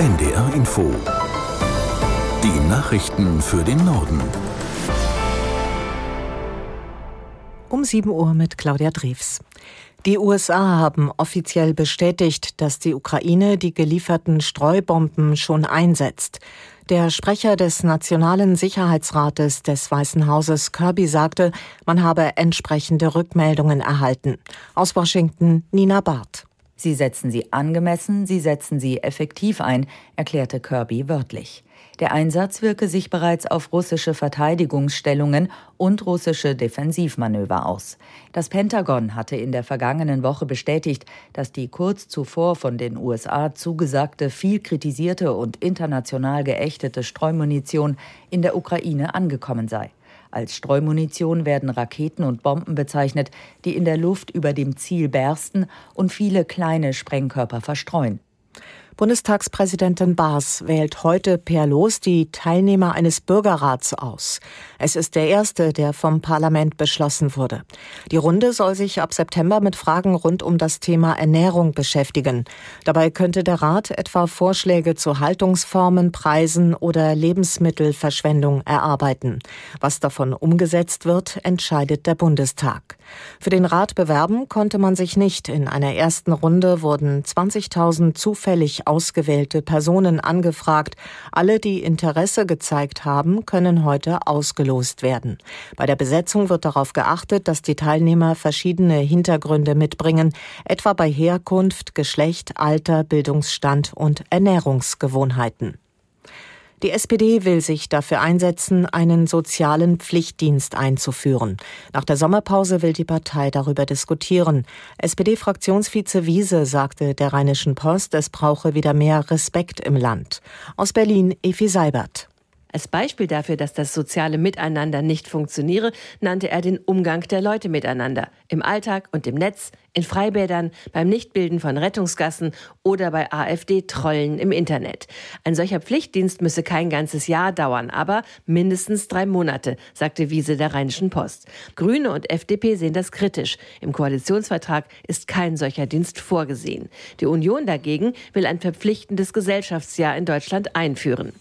NDR Info. Die Nachrichten für den Norden. Um 7 Uhr mit Claudia Drews. Die USA haben offiziell bestätigt, dass die Ukraine die gelieferten Streubomben schon einsetzt. Der Sprecher des Nationalen Sicherheitsrates des Weißen Hauses Kirby sagte, man habe entsprechende Rückmeldungen erhalten. Aus Washington Nina Barth. Sie setzen sie angemessen, sie setzen sie effektiv ein, erklärte Kirby wörtlich. Der Einsatz wirke sich bereits auf russische Verteidigungsstellungen und russische Defensivmanöver aus. Das Pentagon hatte in der vergangenen Woche bestätigt, dass die kurz zuvor von den USA zugesagte, viel kritisierte und international geächtete Streumunition in der Ukraine angekommen sei. Als Streumunition werden Raketen und Bomben bezeichnet, die in der Luft über dem Ziel bersten und viele kleine Sprengkörper verstreuen. Bundestagspräsidentin Baas wählt heute per Los die Teilnehmer eines Bürgerrats aus. Es ist der erste, der vom Parlament beschlossen wurde. Die Runde soll sich ab September mit Fragen rund um das Thema Ernährung beschäftigen. Dabei könnte der Rat etwa Vorschläge zu Haltungsformen, Preisen oder Lebensmittelverschwendung erarbeiten. Was davon umgesetzt wird, entscheidet der Bundestag. Für den Rat bewerben konnte man sich nicht. In einer ersten Runde wurden 20.000 zufällig ausgewählte Personen angefragt. Alle, die Interesse gezeigt haben, können heute ausgelost werden. Bei der Besetzung wird darauf geachtet, dass die Teilnehmer verschiedene Hintergründe mitbringen, etwa bei Herkunft, Geschlecht, Alter, Bildungsstand und Ernährungsgewohnheiten. Die SPD will sich dafür einsetzen, einen sozialen Pflichtdienst einzuführen. Nach der Sommerpause will die Partei darüber diskutieren. SPD-Fraktionsvize Wiese sagte der Rheinischen Post, es brauche wieder mehr Respekt im Land. Aus Berlin Efi Seibert. Als Beispiel dafür, dass das soziale Miteinander nicht funktioniere, nannte er den Umgang der Leute miteinander. Im Alltag und im Netz, in Freibädern, beim Nichtbilden von Rettungsgassen oder bei AfD-Trollen im Internet. Ein solcher Pflichtdienst müsse kein ganzes Jahr dauern, aber mindestens drei Monate, sagte Wiese der Rheinischen Post. Grüne und FDP sehen das kritisch. Im Koalitionsvertrag ist kein solcher Dienst vorgesehen. Die Union dagegen will ein verpflichtendes Gesellschaftsjahr in Deutschland einführen.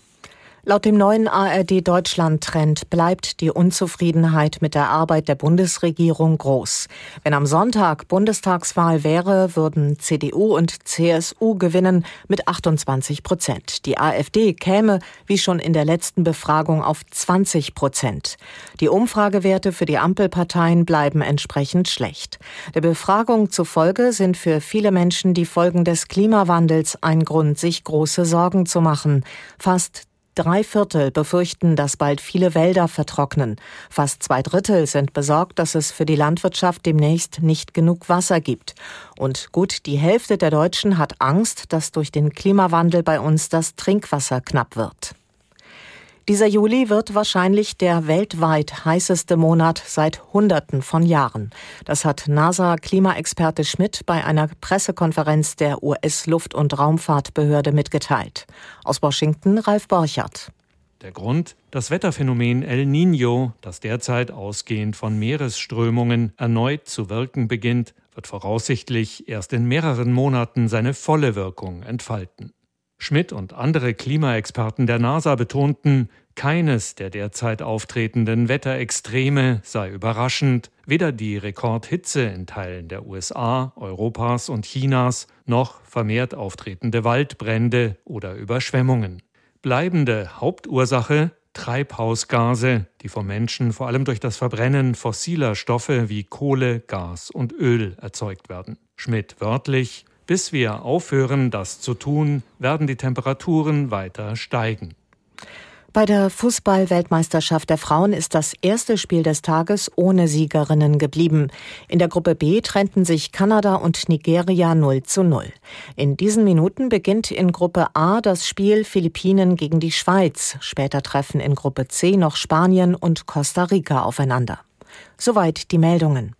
Laut dem neuen ARD Deutschland Trend bleibt die Unzufriedenheit mit der Arbeit der Bundesregierung groß. Wenn am Sonntag Bundestagswahl wäre, würden CDU und CSU gewinnen mit 28 Prozent. Die AfD käme, wie schon in der letzten Befragung, auf 20 Prozent. Die Umfragewerte für die Ampelparteien bleiben entsprechend schlecht. Der Befragung zufolge sind für viele Menschen die Folgen des Klimawandels ein Grund, sich große Sorgen zu machen. Fast Drei Viertel befürchten, dass bald viele Wälder vertrocknen. Fast zwei Drittel sind besorgt, dass es für die Landwirtschaft demnächst nicht genug Wasser gibt. Und gut die Hälfte der Deutschen hat Angst, dass durch den Klimawandel bei uns das Trinkwasser knapp wird. Dieser Juli wird wahrscheinlich der weltweit heißeste Monat seit Hunderten von Jahren. Das hat NASA-Klimaexperte Schmidt bei einer Pressekonferenz der US-Luft- und Raumfahrtbehörde mitgeteilt. Aus Washington Ralf Borchardt. Der Grund? Das Wetterphänomen El Niño, das derzeit ausgehend von Meeresströmungen erneut zu wirken beginnt, wird voraussichtlich erst in mehreren Monaten seine volle Wirkung entfalten. Schmidt und andere Klimaexperten der NASA betonten, keines der derzeit auftretenden Wetterextreme sei überraschend, weder die Rekordhitze in Teilen der USA, Europas und Chinas noch vermehrt auftretende Waldbrände oder Überschwemmungen. Bleibende Hauptursache Treibhausgase, die vom Menschen vor allem durch das Verbrennen fossiler Stoffe wie Kohle, Gas und Öl erzeugt werden. Schmidt wörtlich bis wir aufhören, das zu tun, werden die Temperaturen weiter steigen. Bei der Fußball-Weltmeisterschaft der Frauen ist das erste Spiel des Tages ohne Siegerinnen geblieben. In der Gruppe B trennten sich Kanada und Nigeria 0 zu 0. In diesen Minuten beginnt in Gruppe A das Spiel Philippinen gegen die Schweiz. Später treffen in Gruppe C noch Spanien und Costa Rica aufeinander. Soweit die Meldungen.